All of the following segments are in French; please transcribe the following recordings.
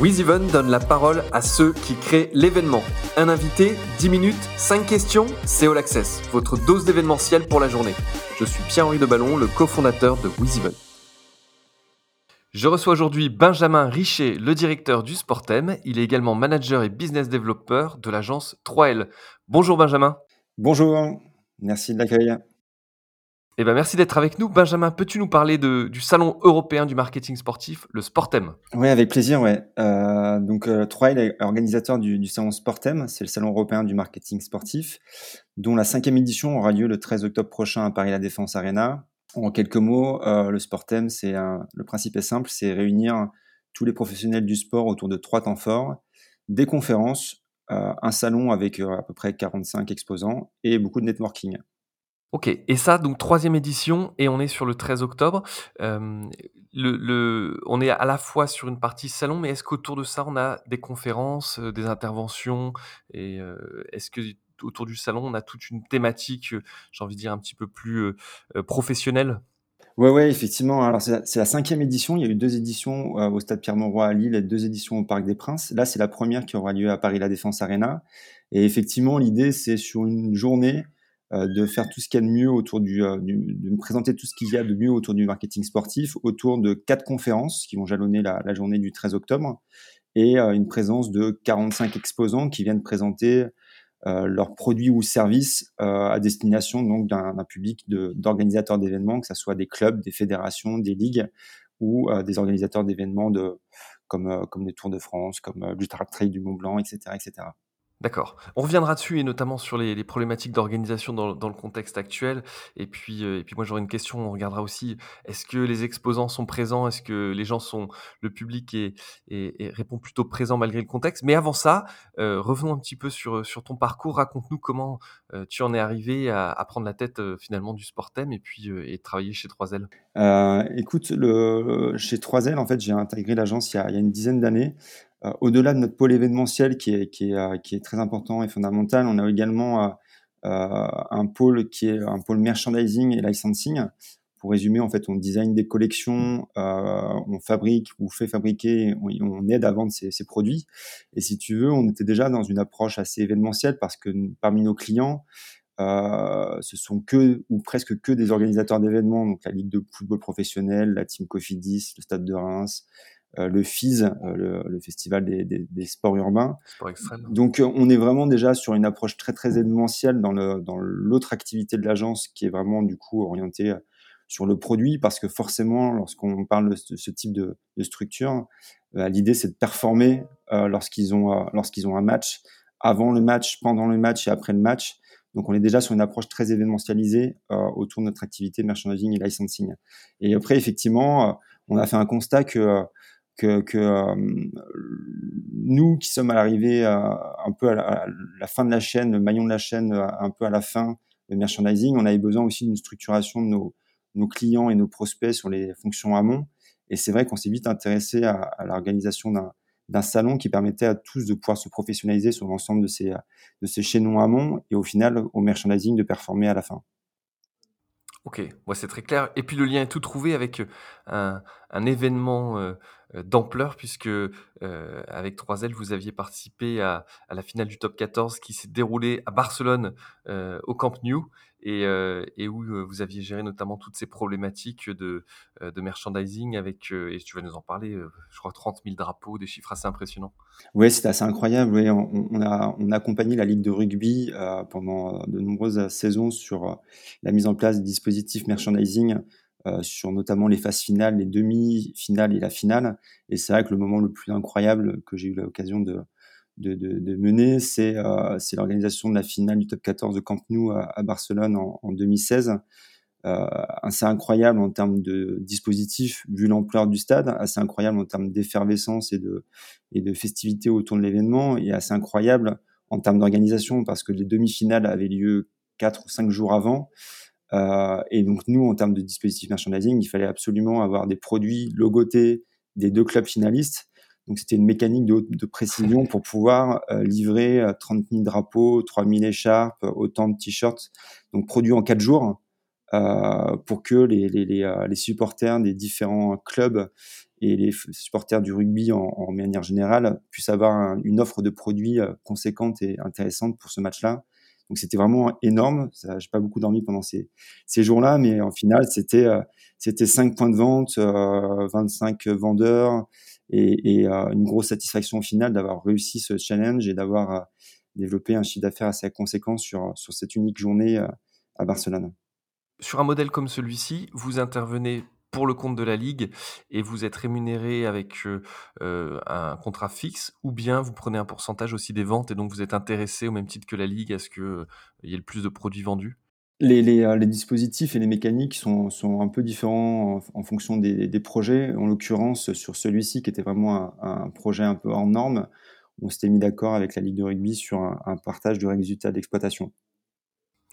WizEven donne la parole à ceux qui créent l'événement. Un invité, 10 minutes, 5 questions, c'est All Access, votre dose d'événementiel pour la journée. Je suis Pierre-Henri Deballon, le cofondateur de WizEven. Je reçois aujourd'hui Benjamin Richer, le directeur du Sportem. Il est également manager et business developer de l'agence 3L. Bonjour Benjamin. Bonjour, merci de l'accueil. Eh ben, merci d'être avec nous. Benjamin, peux-tu nous parler du Salon européen du marketing sportif, le Sportem? Oui, avec plaisir. Ouais. Euh, donc, euh, est organisateur du, Salon Sportem. C'est le Salon européen du marketing sportif, dont la cinquième édition aura lieu le 13 octobre prochain à Paris La Défense Arena. En quelques mots, euh, le Sportem, c'est le principe est simple, c'est réunir tous les professionnels du sport autour de trois temps forts, des conférences, euh, un salon avec à peu près 45 exposants et beaucoup de networking. Ok, et ça, donc troisième édition, et on est sur le 13 octobre. Euh, on est à la fois sur une partie salon, mais est-ce qu'autour de ça, on a des conférences, euh, des interventions, et euh, est-ce que autour du salon, on a toute une thématique, j'ai envie de dire, un petit peu plus professionnelle? Oui, ouais, effectivement. Alors, c'est la, cinquième édition. Il y a eu deux éditions au Stade Pierre-Mauroy à Lille et deux éditions au Parc des Princes. Là, c'est la première qui aura lieu à Paris La Défense Arena. Et effectivement, l'idée, c'est sur une journée de faire tout ce qu'il y a de mieux autour du, euh, du, de me présenter tout ce qu'il y a de mieux autour du marketing sportif, autour de quatre conférences qui vont jalonner la, la journée du 13 octobre et euh, une présence de 45 exposants qui viennent présenter euh, leurs produits ou services euh, à destination donc d'un public d'organisateurs d'événements, que ce soit des clubs, des fédérations, des ligues ou euh, des organisateurs d'événements de, comme, comme les Tours de France, comme du Trail du Mont Blanc, etc., etc. D'accord. On reviendra dessus et notamment sur les, problématiques d'organisation dans, le contexte actuel. Et puis, euh, et puis moi j'aurais une question. On regardera aussi est-ce que les exposants sont présents? Est-ce que les gens sont le public et, et, répond plutôt présent malgré le contexte? Mais avant ça, euh, revenons un petit peu sur sur ton parcours. Raconte-nous comment euh, tu en es arrivé à, prendre la tête finalement du Sportem et puis et travailler chez 3L. écoute, le, chez 3L en fait j'ai intégré l'agence il, y a une dizaine d'années. Euh, au-delà de notre pôle événementiel qui est, qui, est, euh, qui est très important et fondamental, on a également euh, un pôle qui est un pôle merchandising et licensing. Pour résumer, en fait, on design des collections, on fabrique ou fait fabriquer, on, aide à vendre ces, produits. Et si tu veux, on était déjà dans une approche assez événementielle parce que parmi nos clients, ce sont que ou presque que des organisateurs d'événements, donc la Ligue de football professionnel, la Team Cofidis, le Stade de Reims, le FIS, euh, le, Festival des, sports urbains. Donc euh, on est vraiment déjà sur une approche très très événementielle dans le dans l'autre activité de l'agence qui est vraiment du coup orientée sur le produit parce que forcément lorsqu'on parle de ce, type de, structure, l'idée c'est de performer lorsqu'ils ont lorsqu'ils ont un match, avant le match, pendant le match et après le match. Donc on est déjà sur une approche très événementialisée autour de notre activité merchandising et licensing. Et après effectivement, on a fait un constat que que, euh, nous qui sommes à l'arrivée euh, un peu à la, fin de la chaîne, le maillon de la chaîne euh, un peu à la fin, de merchandising, on avait besoin aussi d'une structuration de nos, nos, clients et nos prospects sur les fonctions amont. Et c'est vrai qu'on s'est vite intéressé à, à l'organisation d'un salon qui permettait à tous de pouvoir se professionnaliser sur l'ensemble de ces, de ces chaînons amont et au final au merchandising de performer à la fin. Ok, moi c'est très clair. Et puis le lien est tout trouvé avec un, un événement euh, d'ampleur puisque euh, avec 3L, vous aviez participé à, la finale du top 14 qui s'est déroulée à Barcelone euh, au Camp Nou et, et, où vous aviez géré notamment toutes ces problématiques de, de merchandising avec, et tu vas nous en parler, je crois 30 000 drapeaux, des chiffres assez impressionnants. Oui, c'était assez incroyable. Oui, on, on, a, on a accompagné la Ligue de rugby pendant de nombreuses saisons sur la mise en place des dispositifs merchandising euh, sur notamment les phases finales, les demi-finales et la finale. Et c'est vrai que le moment le plus incroyable que j'ai eu l'occasion de, de, de, de, mener, c'est euh, l'organisation de la finale du top 14 de Camp Nou à, Barcelone en, en 2016. Euh, assez incroyable en termes de dispositifs vu l'ampleur du stade, assez incroyable en termes d'effervescence et de, et de festivité autour de l'événement, et assez incroyable en termes d'organisation parce que les demi-finales avaient lieu quatre ou cinq jours avant. Euh, et donc nous, en termes de dispositifs merchandising, il fallait absolument avoir des produits logotés des deux clubs finalistes. Donc c'était une mécanique de, précision pour pouvoir euh, livrer 30 euh, 000 drapeaux, 3 000 écharpes, autant de t-shirts, donc produits en 4 jours. euh, pour que les, les, les, euh, supporters des différents clubs et les supporters du rugby en, en manière générale puissent avoir une offre de produits conséquente et intéressante pour ce match-là. Donc c'était vraiment énorme. J'ai pas beaucoup dormi pendant ces, ces jours-là, mais en final c'était c'était 5 points de vente, euh, 25 vendeurs et, euh, une grosse satisfaction au final d'avoir réussi ce challenge et d'avoir euh, développé un chiffre d'affaires assez conséquent sur, sur cette unique journée euh, à Barcelone. Sur un modèle comme celui-ci, vous intervenez pour le compte de la ligue et vous êtes rémunéré avec euh, un contrat fixe ou bien vous prenez un pourcentage aussi des ventes et donc vous êtes intéressé au même titre que la ligue à ce qu'il il y ait le plus de produits vendus? Les, les, dispositifs et les mécaniques sont, un peu différents en, fonction des, projets. En l'occurrence, sur celui-ci, qui était vraiment un, projet un peu hors norme, on s'était mis d'accord avec la Ligue de rugby sur un, partage de résultats d'exploitation.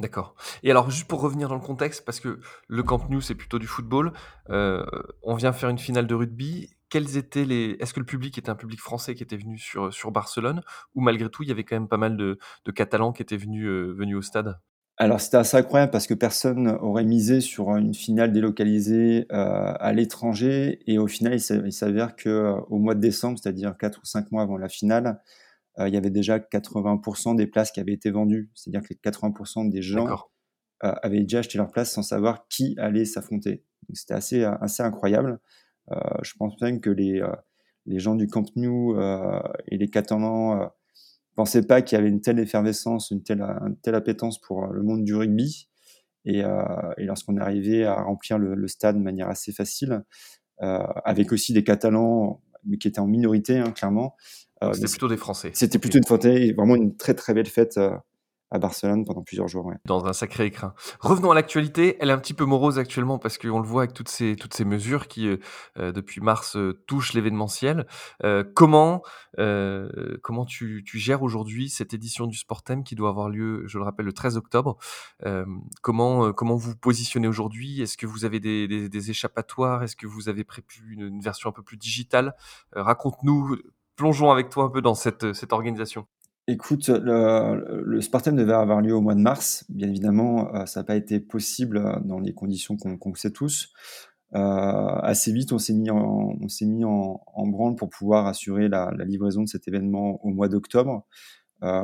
D'accord. Et alors, juste pour revenir dans le contexte, parce que le Camp Nou, c'est plutôt du football, euh, on vient faire une finale de rugby. Est-ce que le public était un public français qui était venu sur, Barcelone Ou malgré tout, il y avait quand même pas mal de, Catalans qui étaient venus, euh, venus au stade? Alors c'était assez incroyable parce que personne aurait misé sur une finale délocalisée euh, à l'étranger et au final il s'avère que euh, au mois de décembre, c'est-à-dire 4 ou 5 mois avant la finale, euh, il y avait déjà 80% des places qui avaient été vendues, c'est-à-dire que les 80% des gens euh, avaient déjà acheté leur place sans savoir qui allait s'affronter. C'était assez assez incroyable. Je pense même que les les gens du Camp Nou et les Catalans pensais pas qu'il y avait une telle effervescence, une telle, une telle appétence pour le monde du rugby. Et, euh, et lorsqu'on est arrivé à remplir le, le, stade de manière assez facile, euh, avec aussi des Catalans, mais qui étaient en minorité, hein, clairement. Euh, c'était plutôt des Français. C'était plutôt une fête, vraiment une très très belle fête euh, à Barcelone pendant plusieurs jours. Ouais. Dans un sacré écrin. Revenons à l'actualité. Elle est un petit peu morose actuellement parce qu'on le voit avec toutes ces, toutes ces mesures qui, euh, euh depuis mars, euh, touchent l'événementiel. Euh, comment, euh, comment tu, tu gères aujourd'hui cette édition du Sportem qui doit avoir lieu, je le rappelle, le 13 octobre? Comment, comment vous positionnez aujourd'hui? Est-ce que vous avez des, des, des échappatoires? Est-ce que vous avez prévu une, une, version un peu plus digitale? Raconte-nous, plongeons avec toi un peu dans cette, cette organisation. Écoute, le, le Spartan devait avoir lieu au mois de mars. Bien évidemment, euh, ça n'a pas été possible euh, dans les conditions qu'on qu sait tous. Euh, assez vite, on s'est mis, en, on mis en, en, branle pour pouvoir assurer la, la, livraison de cet événement au mois d'octobre. Euh,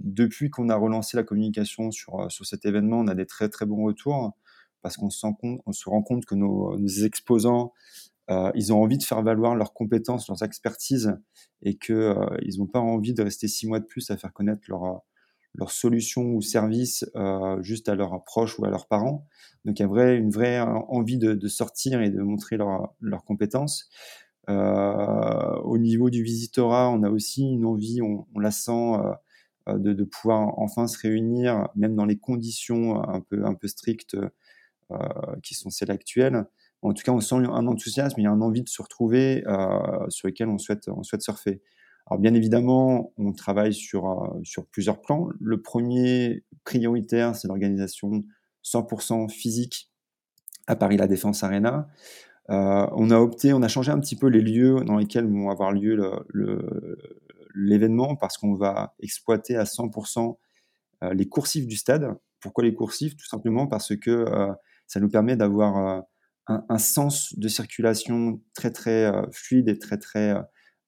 depuis qu'on a relancé la communication sur, sur cet événement, on a des très très bons retours parce qu'on se, se rend compte que nos exposants euh, ils ont envie de faire valoir leurs compétences, leurs expertises, et que euh, ils n'ont pas envie de rester six mois de plus à faire connaître leur leurs solutions ou services euh, juste à leurs proches ou à leurs parents. Donc il y a vrai, une vraie envie de, de sortir et de montrer leurs leurs compétences. Euh, au niveau du visitorat, on a aussi une envie, on, on la sent, euh, de, de, pouvoir enfin se réunir, même dans les conditions un peu, un peu strictes euh, qui sont celles actuelles. En tout cas, on sent un enthousiasme, il y a une envie de se retrouver euh, sur lequel on souhaite, on souhaite surfer. Alors bien évidemment, on travaille sur, euh, sur plusieurs plans. Le premier prioritaire, c'est l'organisation 100% physique à Paris La Défense Arena. Euh, on a opté, on a changé un petit peu les lieux dans lesquels vont avoir lieu l'événement parce qu'on va exploiter à 100% euh, les coursifs du stade. Pourquoi les coursifs Tout simplement parce que ça nous permet d'avoir un, sens de circulation très très euh, fluide et très très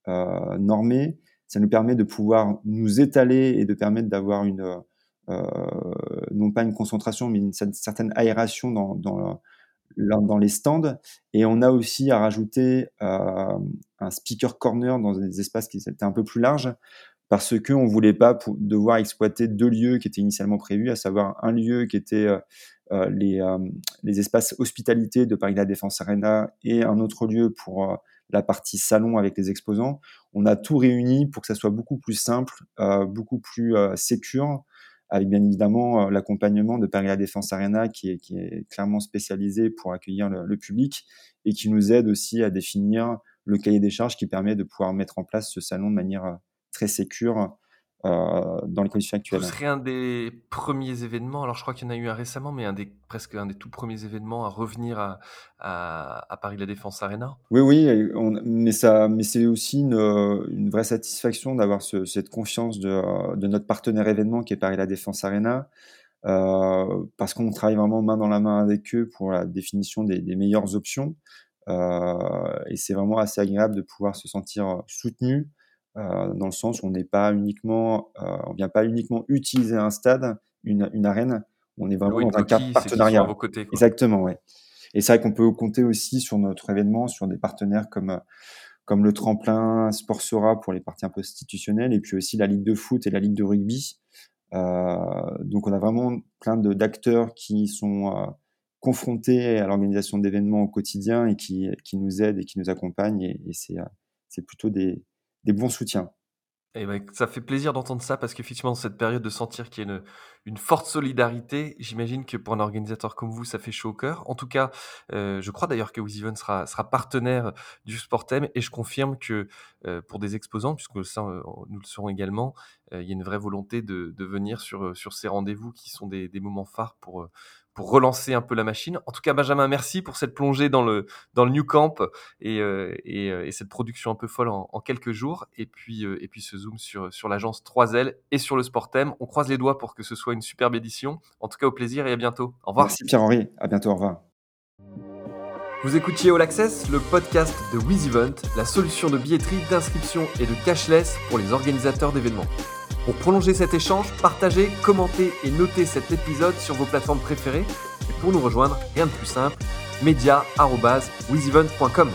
euh, normé. Ça nous permet de pouvoir nous étaler et de permettre d'avoir une euh, non pas une concentration mais une certaine aération dans, dans, dans les stands. Et on a aussi à rajouter euh, un speaker corner dans des espaces qui étaient un peu plus larges parce qu'on ne voulait pas devoir exploiter deux lieux qui étaient initialement prévus, à savoir un lieu qui était euh, les, euh, les, espaces hospitalité de Paris La Défense Arena et un autre lieu pour euh, la partie salon avec les exposants. On a tout réuni pour que ça soit beaucoup plus simple, beaucoup plus sécure, avec bien évidemment l'accompagnement de Paris La Défense Arena qui est, qui est clairement spécialisé pour accueillir le, le, public et qui nous aide aussi à définir le cahier des charges qui permet de pouvoir mettre en place ce salon de manière très sécure euh, dans les conditions actuelles. Ce serait un des premiers événements, alors je crois qu'il y en a eu un récemment, mais un des, presque un des tout premiers événements à revenir à, à, à Paris La Défense Arena. Oui, oui, on, mais, ça, mais c'est aussi une, une, vraie satisfaction d'avoir ce, cette confiance de, de, notre partenaire événement qui est Paris La Défense Arena. parce qu'on travaille vraiment main dans la main avec eux pour la définition des, des meilleures options. et c'est vraiment assez agréable de pouvoir se sentir soutenu dans le sens où on n'est pas uniquement, on vient pas uniquement utiliser un stade, une, une arène, on est vraiment dans un cadre partenariat. Exactement, ouais. Et c'est vrai qu'on peut compter aussi sur notre événement, sur des partenaires comme comme le tremplin Sport Sora pour les parties un peu institutionnelles, et puis aussi la Ligue de foot et la Ligue de rugby. Euh, donc on a vraiment plein d'acteurs qui sont euh, confrontés à l'organisation d'événements au quotidien et qui, qui, nous aident et qui nous accompagnent, et, et c'est euh, plutôt des, des bons soutiens. Et ben, ça fait plaisir d'entendre ça parce qu'effectivement, dans cette période, de sentir qu'il y a une, forte solidarité, j'imagine que pour un organisateur comme vous, ça fait chaud au cœur. En tout cas, euh, je crois d'ailleurs que WizEven sera, partenaire du Sportem et je confirme que euh, pour des exposants, puisque ça, euh, nous le serons également, il y a une vraie volonté de, venir sur, ces rendez-vous qui sont des moments phares pour, pour relancer un peu la machine. En tout cas, Benjamin, merci pour cette plongée dans le, dans le New Camp et, euh, euh, et, cette production un peu folle en, quelques jours. Et puis, euh, et puis ce zoom sur, sur l'agence 3L et sur le Sportem. On croise les doigts pour que ce soit une superbe édition. En tout cas, au plaisir et à bientôt. Au revoir. Merci Pierre-Henri. À bientôt. Au revoir. Vous écoutiez All Access, le podcast de WizEvent, la solution de billetterie, d'inscription et de cashless pour les organisateurs d'événements. Pour prolonger cet échange, partagez, commentez et notez cet épisode sur vos plateformes préférées. Et pour nous rejoindre, rien de plus simple, media.wizevent.com.